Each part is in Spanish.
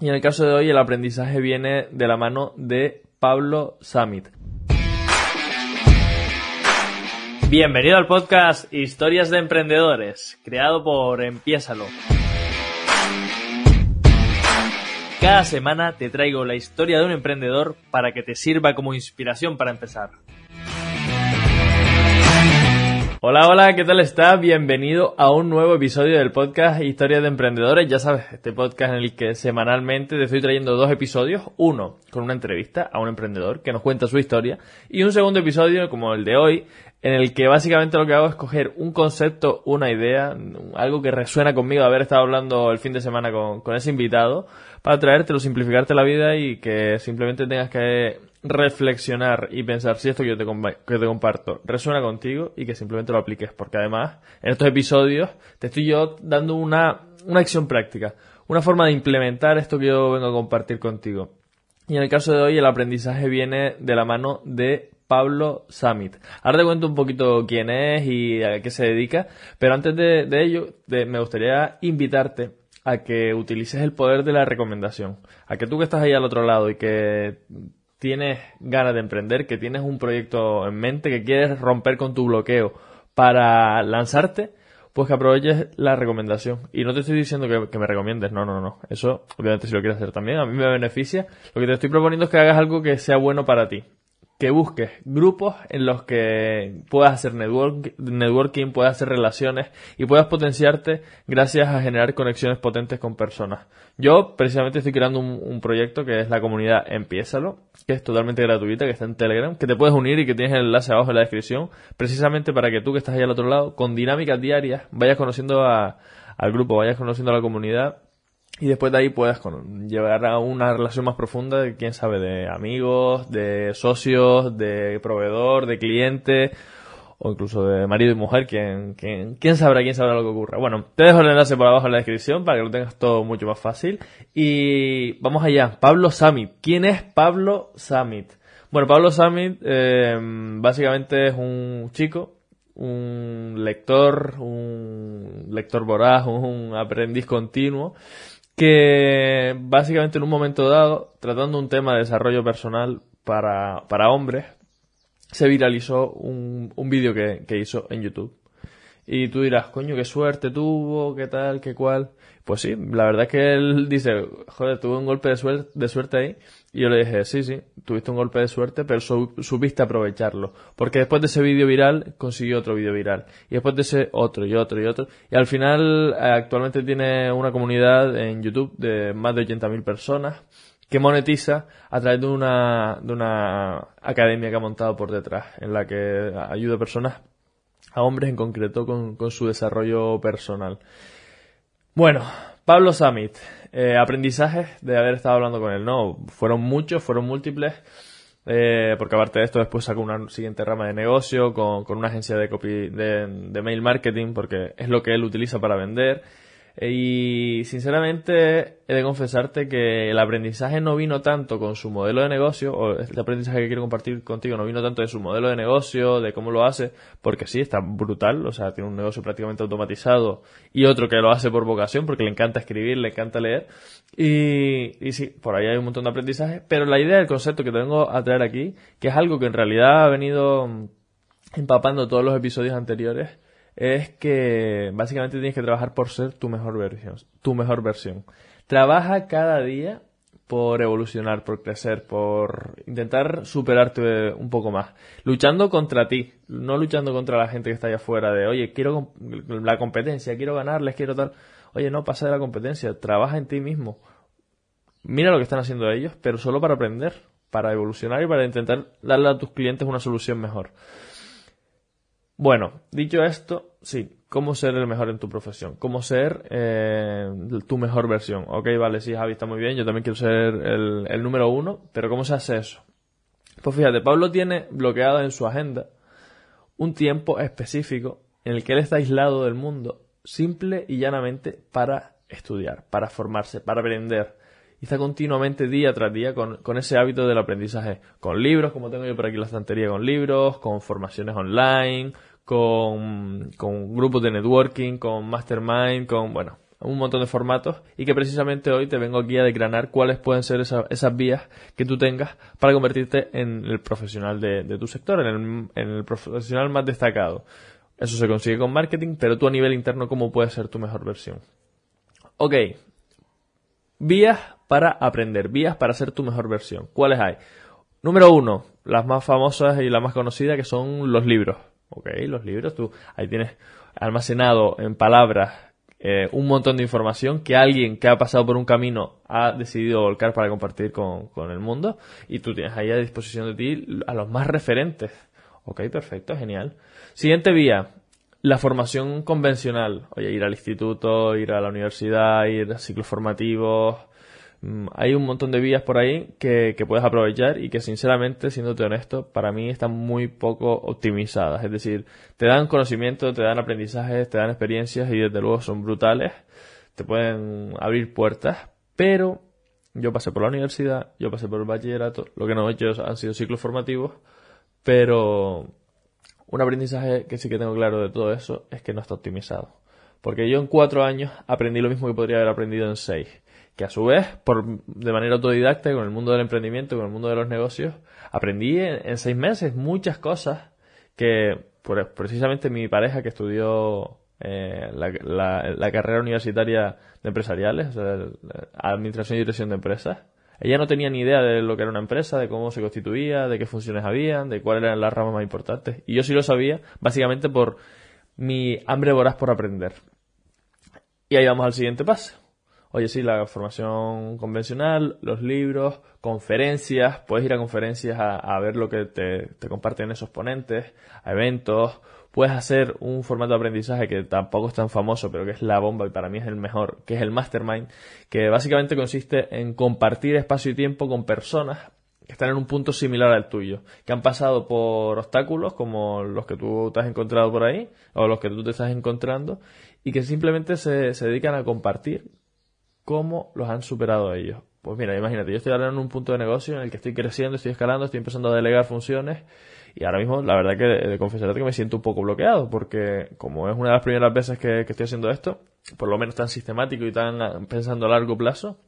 Y en el caso de hoy el aprendizaje viene de la mano de Pablo Samit. Bienvenido al podcast Historias de Emprendedores, creado por Empiésalo. Cada semana te traigo la historia de un emprendedor para que te sirva como inspiración para empezar. Hola, hola, ¿qué tal estás? Bienvenido a un nuevo episodio del podcast Historias de Emprendedores. Ya sabes, este podcast en el que semanalmente te estoy trayendo dos episodios. Uno con una entrevista a un emprendedor que nos cuenta su historia. Y un segundo episodio, como el de hoy, en el que básicamente lo que hago es coger un concepto, una idea, algo que resuena conmigo de haber estado hablando el fin de semana con, con ese invitado, para traértelo, simplificarte la vida y que simplemente tengas que reflexionar y pensar si esto que yo te, que te comparto resuena contigo y que simplemente lo apliques, porque además en estos episodios te estoy yo dando una, una acción práctica, una forma de implementar esto que yo vengo a compartir contigo. Y en el caso de hoy el aprendizaje viene de la mano de Pablo Samit. Ahora te cuento un poquito quién es y a qué se dedica, pero antes de, ello me gustaría invitarte a que utilices el poder de la recomendación, a que tú que estás ahí al otro lado y que tienes ganas de emprender, que tienes un proyecto en mente, que quieres romper con tu bloqueo para lanzarte, pues que aproveches la recomendación. Y no te estoy diciendo que, me recomiendes, no, no, no. Eso, obviamente, si lo quieres hacer también, a mí me beneficia. Lo que te estoy proponiendo es que hagas algo que sea bueno para ti que busques grupos en los que puedas hacer networking, puedas hacer relaciones y puedas potenciarte gracias a generar conexiones potentes con personas. Yo precisamente estoy creando un, proyecto que es la comunidad Empiézalo, que es totalmente gratuita, que está en Telegram, que te puedes unir y que tienes el enlace abajo en la descripción, precisamente para que tú que estás ahí al otro lado, con dinámicas diarias, vayas conociendo al grupo, vayas conociendo a la comunidad y después de ahí puedes llevar a una relación más profunda de, quién sabe, de amigos, de socios, de proveedor, de cliente, o incluso de marido y mujer, quién, quién, quién sabrá, quién sabrá lo que ocurra. Bueno, te dejo el enlace por abajo en la descripción para que lo tengas todo mucho más fácil. Y vamos allá, Pablo Samit. ¿Quién es Pablo Samit? Bueno, Pablo Samit eh, básicamente es un chico, un lector, un lector voraz, un aprendiz continuo que básicamente en un momento dado, tratando un tema de desarrollo personal para, para hombres, se viralizó un, un vídeo que, que hizo en YouTube. Y tú dirás, coño, qué suerte tuvo, qué tal, qué cual. Pues sí, la verdad es que él dice, joder, tuve un golpe de, suerte, de suerte ahí. Y yo le dije, sí, sí, tuviste un golpe de suerte, pero supiste aprovecharlo. Porque después de ese vídeo viral, consiguió otro vídeo viral. Y después de ese otro y otro y otro. Y al final, eh, actualmente tiene una comunidad en YouTube de más de 80.000 personas que monetiza a través de una, de una academia que ha montado por detrás, en la que ayuda a personas, a hombres en concreto, con, con su desarrollo personal. Bueno, Pablo Samit, eh, aprendizajes de haber estado hablando con él, ¿no? Fueron muchos, fueron múltiples, eh, porque aparte de esto después sacó una siguiente rama de negocio con, con una agencia de, copy, de, de mail marketing, porque es lo que él utiliza para vender. Y sinceramente he de confesarte que el aprendizaje no vino tanto con su modelo de negocio, o el aprendizaje que quiero compartir contigo no vino tanto de su modelo de negocio, de cómo lo hace, porque sí, está brutal, o sea, tiene un negocio prácticamente automatizado y otro que lo hace por vocación, porque le encanta escribir, le encanta leer. Y, y sí, por ahí hay un montón de aprendizaje, pero la idea del concepto que tengo a traer aquí, que es algo que en realidad ha venido empapando todos los episodios anteriores, es que básicamente tienes que trabajar por ser tu mejor versión, tu mejor versión. Trabaja cada día por evolucionar, por crecer, por intentar superarte un poco más. Luchando contra ti, no luchando contra la gente que está allá afuera de, oye, quiero la competencia, quiero ganarles, quiero tal. Oye, no pasa de la competencia, trabaja en ti mismo. Mira lo que están haciendo ellos, pero solo para aprender, para evolucionar y para intentar darle a tus clientes una solución mejor. Bueno, dicho esto, sí, cómo ser el mejor en tu profesión, cómo ser eh, tu mejor versión. Ok, vale, sí, Javi, está muy bien, yo también quiero ser el, el número uno, pero ¿cómo se hace eso? Pues fíjate, Pablo tiene bloqueado en su agenda un tiempo específico en el que él está aislado del mundo, simple y llanamente para estudiar, para formarse, para aprender. Y está continuamente día tras día con, con, ese hábito del aprendizaje, con libros, como tengo yo por aquí la estantería con libros, con formaciones online, con, grupos de networking, con mastermind, con, bueno, un montón de formatos y que precisamente hoy te vengo aquí a desgranar cuáles pueden ser esas vías que tú tengas para convertirte en el profesional de, tu sector, en el, profesional más destacado. Eso se consigue con marketing, pero tú a nivel interno, ¿cómo puedes ser tu mejor versión? Ok, vías para aprender, vías para ser tu mejor versión. ¿Cuáles hay? Número uno, las más famosas y las más conocidas que son los libros. Ok, los libros, tú ahí tienes almacenado en palabras eh, un montón de información que alguien que ha pasado por un camino ha decidido volcar para compartir con, con, el mundo y tú tienes ahí a disposición de ti a los más referentes. Ok, perfecto, genial. Siguiente vía, la formación convencional. Oye, ir al instituto, ir a la universidad, ir a ciclos formativos, hay un montón de vías por ahí que, puedes aprovechar y que sinceramente, siéndote honesto, para mí están muy poco optimizadas. Es decir, te dan conocimiento, te dan aprendizajes, te dan experiencias y desde luego son brutales, te pueden abrir puertas, pero yo pasé por la universidad, yo pasé por el bachillerato, lo que no he hecho han sido ciclos formativos, pero un aprendizaje que sí que tengo claro de todo eso es que no está optimizado. Porque yo en cuatro años aprendí lo mismo que podría haber aprendido en seis que a su vez, por, de manera autodidacta, con el mundo del emprendimiento, con el mundo de los negocios, aprendí en, seis meses muchas cosas que, precisamente mi pareja que estudió eh, la, carrera universitaria de empresariales, administración y dirección de empresas, ella no tenía ni idea de lo que era una empresa, de cómo se constituía, de qué funciones habían, de cuáles eran las ramas más importantes. Y yo sí lo sabía, básicamente por mi hambre voraz por aprender. Y ahí vamos al siguiente paso Oye, sí, la formación convencional, los libros, conferencias, puedes ir a conferencias a, ver lo que te, te, comparten esos ponentes, a eventos, puedes hacer un formato de aprendizaje que tampoco es tan famoso, pero que es la bomba y para mí es el mejor, que es el Mastermind, que básicamente consiste en compartir espacio y tiempo con personas que están en un punto similar al tuyo, que han pasado por obstáculos como los que tú te has encontrado por ahí, o los que tú te estás encontrando, y que simplemente se, se dedican a compartir cómo los han superado ellos. Pues mira, imagínate, yo estoy ahora en un punto de negocio en el que estoy creciendo, estoy escalando, estoy empezando a delegar funciones y ahora mismo la verdad que de confesarte que me siento un poco bloqueado porque como es una de las primeras veces que, estoy haciendo esto, por lo menos tan sistemático y tan pensando a largo plazo,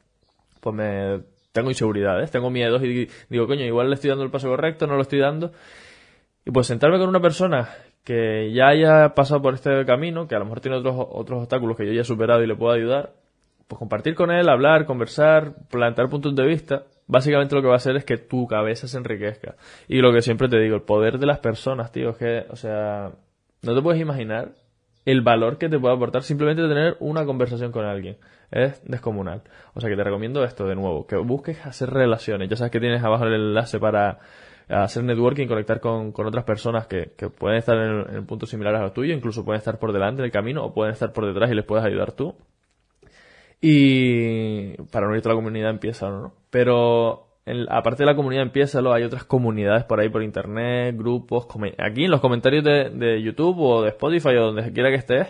pues me tengo inseguridades, tengo miedos y digo, coño, igual le estoy dando el paso correcto, no lo estoy dando. Y pues sentarme con una persona que ya haya pasado por este camino, que a lo mejor tiene otros, otros obstáculos que yo ya he superado y le puedo ayudar, pues compartir con él, hablar, conversar, plantear puntos de vista, básicamente lo que va a hacer es que tu cabeza se enriquezca. Y lo que siempre te digo, el poder de las personas, tío, es que, o sea, no te puedes imaginar el valor que te puede aportar simplemente tener una conversación con alguien. Es descomunal. O sea que te recomiendo esto de nuevo, que busques hacer relaciones. Ya sabes que tienes abajo el enlace para hacer networking, conectar con, otras personas que, que pueden estar en, en puntos similares a los tuyos, incluso pueden estar por delante del camino o pueden estar por detrás y les puedes ayudar tú. Y para unirte a la comunidad empieza, ¿no? Pero aparte de la comunidad empieza, hay otras comunidades por ahí por internet, grupos, aquí en los comentarios de, de, YouTube o de Spotify o donde quiera que estés,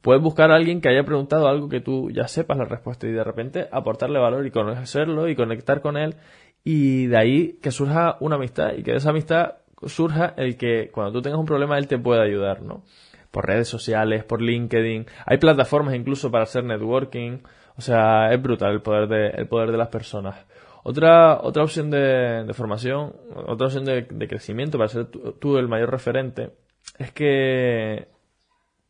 puedes buscar a alguien que haya preguntado algo que tú ya sepas la respuesta y de repente aportarle valor y conocerlo y conectar con él y de ahí que surja una amistad y que de esa amistad surja el que cuando tú tengas un problema él te pueda ayudar, ¿no? Por redes sociales, por LinkedIn, hay plataformas incluso para hacer networking, o sea, es brutal el poder de, el poder de las personas. Otra, otra opción de, de formación, otra opción de, de, crecimiento para ser tú, el mayor referente, es que,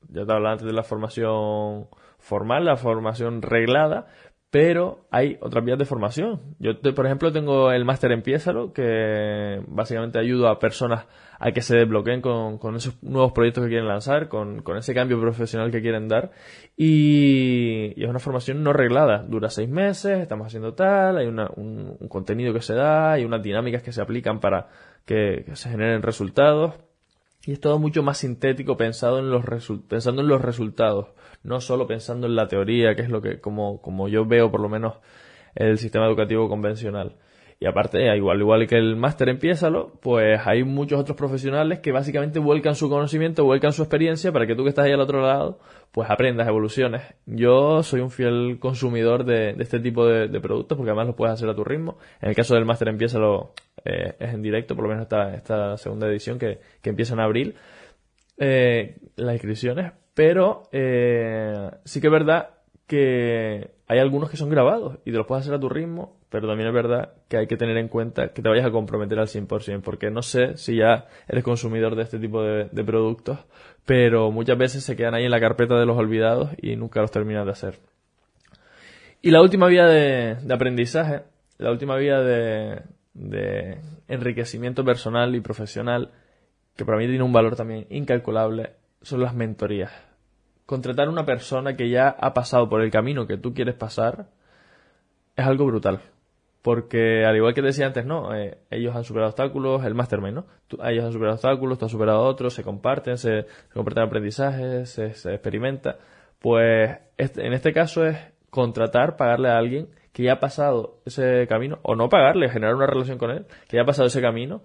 ya te hablaba antes de la formación formal, la formación reglada, pero hay otras vías de formación. Yo, por ejemplo, tengo el máster en Piésalo, que básicamente ayuda a personas a que se desbloqueen con, con esos nuevos proyectos que quieren lanzar, con, con ese cambio profesional que quieren dar. Y, es una formación no reglada. Dura seis meses, estamos haciendo tal, hay una, un, contenido que se da, hay unas dinámicas que se aplican para que, se generen resultados. Y es todo mucho más sintético pensado en los pensando en los resultados, no solo pensando en la teoría, que es lo que, como, como yo veo por lo menos el sistema educativo convencional. Y aparte, igual, igual que el máster Empiézalo, pues hay muchos otros profesionales que básicamente vuelcan su conocimiento, vuelcan su experiencia para que tú que estás ahí al otro lado, pues aprendas, evoluciones. Yo soy un fiel consumidor de, este tipo de, productos porque además lo puedes hacer a tu ritmo. En el caso del máster Empiézalo eh, es en directo, por lo menos esta, esta segunda edición que, que empieza en abril. Eh, las inscripciones, pero eh, sí que es verdad que hay algunos que son grabados y te los puedes hacer a tu ritmo, pero también es verdad que hay que tener en cuenta que te vayas a comprometer al 100%, porque no sé si ya eres consumidor de este tipo de, productos, pero muchas veces se quedan ahí en la carpeta de los olvidados y nunca los terminas de hacer. Y la última vía de, aprendizaje, la última vía de, de enriquecimiento personal y profesional, que para mí tiene un valor también incalculable, son las mentorías contratar una persona que ya ha pasado por el camino que tú quieres pasar es algo brutal. Porque al igual que decía antes, no, eh, ellos han superado obstáculos, el mastermind, ¿no? ellos han superado obstáculos, tú has superado otros, se comparten, se, comparten aprendizajes, se, experimenta. Pues este, en este caso es contratar, pagarle a alguien que ya ha pasado ese camino, o no pagarle, generar una relación con él, que ya ha pasado ese camino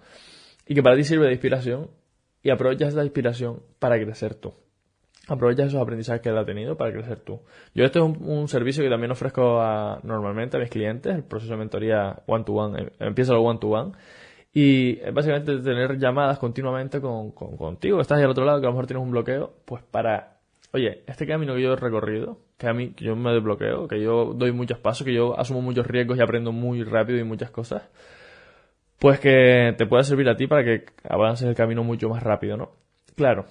y que para ti sirve de inspiración y aprovechas esa inspiración para crecer tú aprovecha esos aprendizajes que él ha tenido para crecer tú. Yo este es un, servicio que también ofrezco normalmente a mis clientes, el proceso de mentoría one-to-one, em, empieza lo one-to-one. Y básicamente tener llamadas continuamente con, contigo, estás ahí al otro lado, que a lo mejor tienes un bloqueo, pues para, oye, este camino que yo he recorrido, que a mí, que yo me desbloqueo, que yo doy muchos pasos, que yo asumo muchos riesgos y aprendo muy rápido y muchas cosas, pues que te pueda servir a ti para que avances el camino mucho más rápido, ¿no? Claro,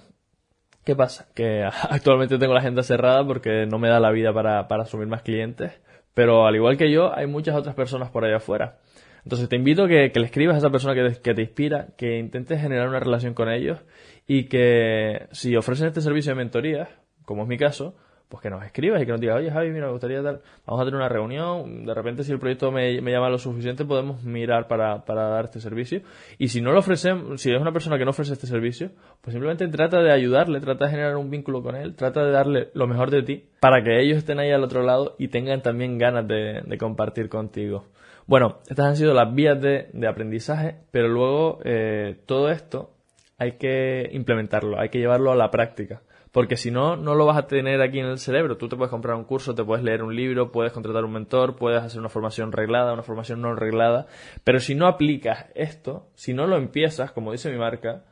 ¿Qué pasa? Que actualmente tengo la agenda cerrada porque no me da la vida para, para asumir más clientes, pero al igual que yo, hay muchas otras personas por allá afuera. Entonces te invito a que, que le escribas a esa persona que que te inspira, que intentes generar una relación con ellos y que si ofrecen este servicio de mentoría, como es mi caso, pues que nos escribas y que nos digas, oye Javi, mira, me gustaría dar, vamos a tener una reunión, de repente si el proyecto me, llama lo suficiente podemos mirar para, para, dar este servicio y si no lo ofrecemos, si es una persona que no ofrece este servicio, pues simplemente trata de ayudarle, trata de generar un vínculo con él, trata de darle lo mejor de ti para que ellos estén ahí al otro lado y tengan también ganas de, compartir contigo. Bueno, estas han sido las vías de, aprendizaje, pero luego eh, todo esto hay que implementarlo, hay que llevarlo a la práctica porque si no, no lo vas a tener aquí en el cerebro. Tú te puedes comprar un curso, te puedes leer un libro, puedes contratar un mentor, puedes hacer una formación reglada, una formación no reglada, pero si no aplicas esto, si no lo empiezas, como dice mi marca,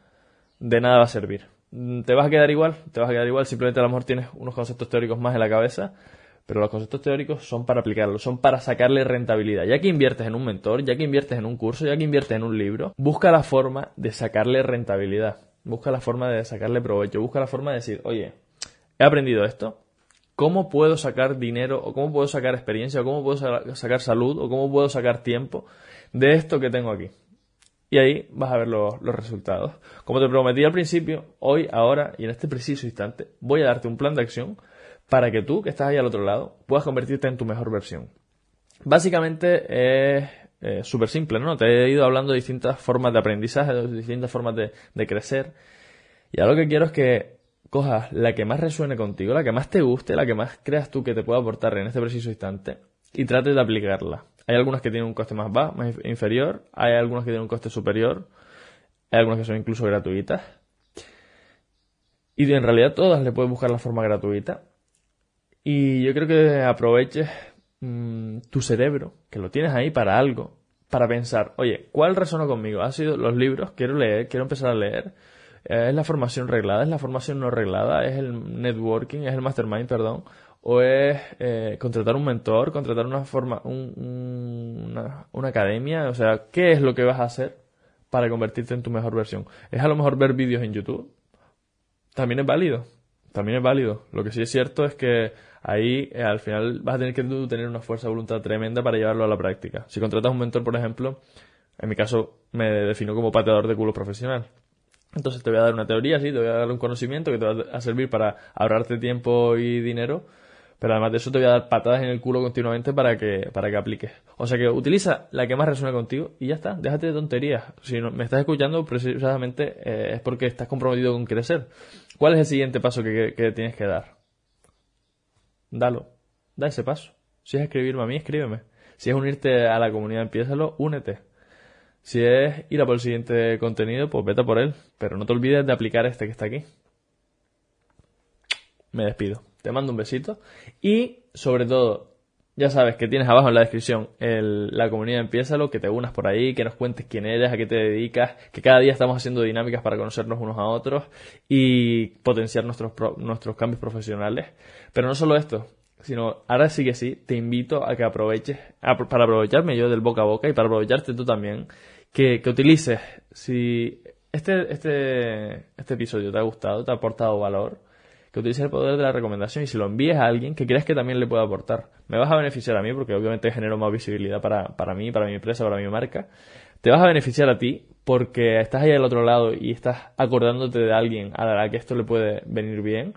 de nada va a servir. Mm, te vas a quedar igual, te vas a quedar igual, simplemente a lo mejor tienes unos conceptos teóricos más en la cabeza, pero los conceptos teóricos son para aplicarlos, son para sacarle rentabilidad. Ya que inviertes en un mentor, ya que inviertes en un curso, ya que inviertes en un libro, busca la forma de sacarle rentabilidad. Busca la forma de sacarle provecho, busca la forma de decir, oye, he aprendido esto, ¿cómo puedo sacar dinero o cómo puedo sacar experiencia o cómo puedo sacar salud o cómo puedo sacar tiempo de esto que tengo aquí? Y ahí vas a ver los, los, resultados. Como te prometí al principio, hoy, ahora y en este preciso instante, voy a darte un plan de acción para que tú, que estás ahí al otro lado, puedas convertirte en tu mejor versión. Básicamente es eh, súper simple, ¿no? Te he ido hablando de distintas formas de aprendizaje, de distintas formas de, crecer. Y ahora lo que quiero es que cojas la que más resuene contigo, la que más te guste, la que más creas tú que te pueda aportar en este preciso instante y trates de aplicarla. Hay algunas que tienen un coste más bajo, más inferior, hay algunas que tienen un coste superior, hay algunas que son incluso gratuitas. Y en realidad todas le puedes buscar la forma gratuita. Y yo creo que aproveches Mm, tu cerebro, que lo tienes ahí para algo, para pensar, oye, ¿cuál resonó conmigo? ¿Ha sido los libros? Quiero leer, quiero empezar a leer. Eh, ¿Es la formación reglada? ¿Es la formación no reglada? ¿Es el networking? ¿Es el mastermind, perdón? ¿O es eh, contratar un mentor? ¿Contratar una, forma, una, una academia? O sea, ¿qué es lo que vas a hacer para convertirte en tu mejor versión? ¿Es a lo mejor ver vídeos en YouTube? También es válido. También es válido. Lo que sí es cierto es que ahí eh, al final vas a tener que tener una fuerza de voluntad tremenda para llevarlo a la práctica. Si contratas un mentor, por ejemplo, en mi caso me defino como pateador de culos profesional. Entonces te voy a dar una teoría, sí, te voy a dar un conocimiento que te va a servir para ahorrarte tiempo y dinero, pero además de eso te voy a dar patadas en el culo continuamente para que, para que apliques. O sea que utiliza la que más resuene contigo y ya está, déjate de tonterías. Si no, me estás escuchando, precisamente eh, es porque estás comprometido con crecer. ¿Cuál es el siguiente paso que tienes que dar? dalo, da ese paso. Si es escribirme a mí, escríbeme. Si es unirte a la comunidad, empiézalo, únete. Si es ir a por el siguiente contenido, pues vete por él. Pero no te olvides de aplicar este que está aquí. Me despido. Te mando un besito. Y, sobre todo, ya sabes que tienes abajo en la descripción la comunidad Empiézalo, que te unas por ahí, que nos cuentes quién eres, a qué te dedicas, que cada día estamos haciendo dinámicas para conocernos unos a otros y potenciar nuestros, nuestros cambios profesionales. Pero no solo esto, sino ahora sí que sí, te invito a que aproveches, para aprovecharme yo del boca a boca y para aprovecharte tú también, que, que utilices, si este, este, este episodio te ha gustado, te ha aportado valor, que utilices el poder de la recomendación y si lo envíes a alguien que creas que también le pueda aportar. Me vas a beneficiar a mí porque obviamente genero más visibilidad para, para mí, para mi empresa, para mi marca. Te vas a beneficiar a ti porque estás ahí al otro lado y estás acordándote de alguien a la que esto le puede venir bien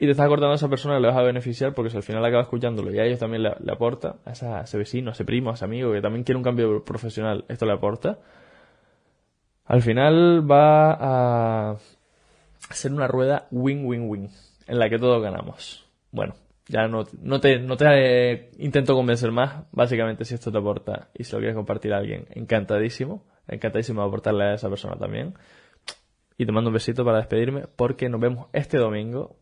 y te estás acordando a esa persona le vas a beneficiar porque si al final acaba escuchándolo y a ellos también le, aporta, a, ese vecino, a ese primo, a ese amigo que también quiere un cambio profesional, esto le aporta, al final va a ser una rueda win-win-win en la que todos ganamos. Bueno, ya no, te eh, intento convencer más. Básicamente, si esto te aporta y si lo quieres compartir a alguien, encantadísimo. Encantadísimo de aportarle a esa persona también. Y te mando un besito para despedirme porque nos vemos este domingo.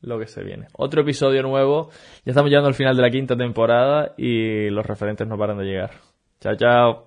lo que se viene. Otro episodio nuevo. Ya estamos llegando al final de la quinta temporada y los referentes no paran de llegar. Chao, chao.